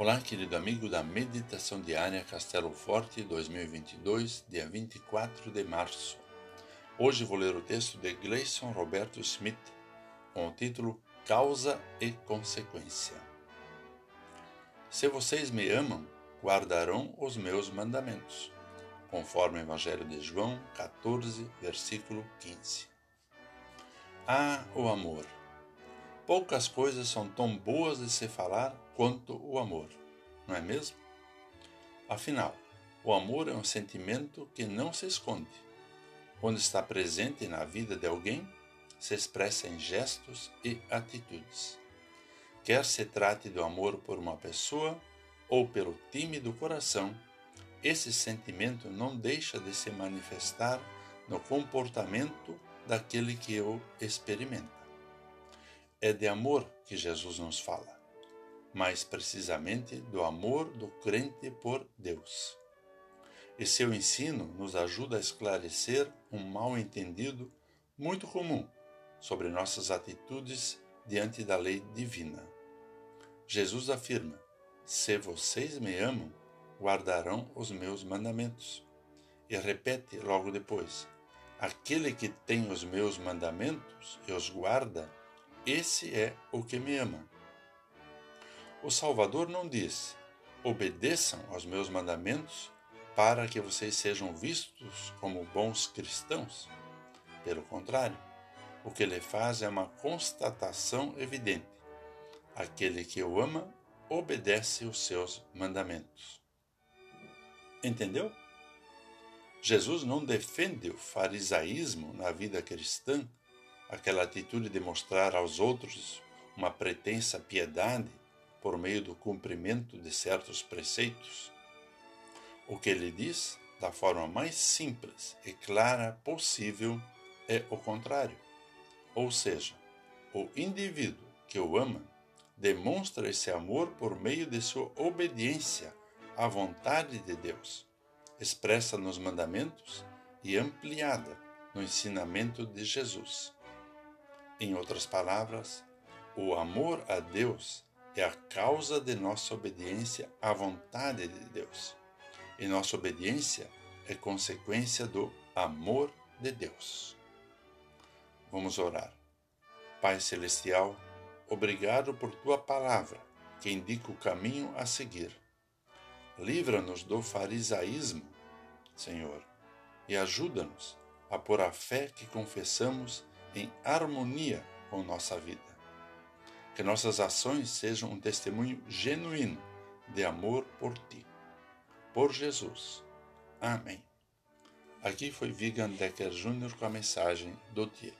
Olá, querido amigo da Meditação Diária Castelo Forte 2022, dia 24 de março. Hoje vou ler o texto de Gleison Roberto Smith, com o título Causa e Consequência. Se vocês me amam, guardarão os meus mandamentos, conforme o Evangelho de João 14, versículo 15. Ah, o amor! Poucas coisas são tão boas de se falar quanto o amor, não é mesmo? Afinal, o amor é um sentimento que não se esconde. Quando está presente na vida de alguém, se expressa em gestos e atitudes. Quer se trate do amor por uma pessoa ou pelo tímido coração, esse sentimento não deixa de se manifestar no comportamento daquele que o experimenta. É de amor que Jesus nos fala, mais precisamente do amor do crente por Deus. E seu ensino nos ajuda a esclarecer um mal-entendido muito comum sobre nossas atitudes diante da lei divina. Jesus afirma: Se vocês me amam, guardarão os meus mandamentos. E repete logo depois: Aquele que tem os meus mandamentos e os guarda, esse é o que me ama. O Salvador não diz: obedeçam aos meus mandamentos para que vocês sejam vistos como bons cristãos. Pelo contrário, o que ele faz é uma constatação evidente: aquele que o ama obedece os seus mandamentos. Entendeu? Jesus não defende o farisaísmo na vida cristã aquela atitude de mostrar aos outros uma pretensa piedade por meio do cumprimento de certos preceitos. O que ele diz, da forma mais simples e clara possível, é o contrário. Ou seja, o indivíduo que o ama demonstra esse amor por meio de sua obediência à vontade de Deus, expressa nos mandamentos e ampliada no ensinamento de Jesus. Em outras palavras, o amor a Deus é a causa de nossa obediência à vontade de Deus. E nossa obediência é consequência do amor de Deus. Vamos orar. Pai Celestial, obrigado por tua palavra, que indica o caminho a seguir. Livra-nos do farisaísmo, Senhor, e ajuda-nos a pôr a fé que confessamos em harmonia com nossa vida. Que nossas ações sejam um testemunho genuíno de amor por ti. Por Jesus. Amém. Aqui foi Vigan Decker Jr. com a mensagem do dia.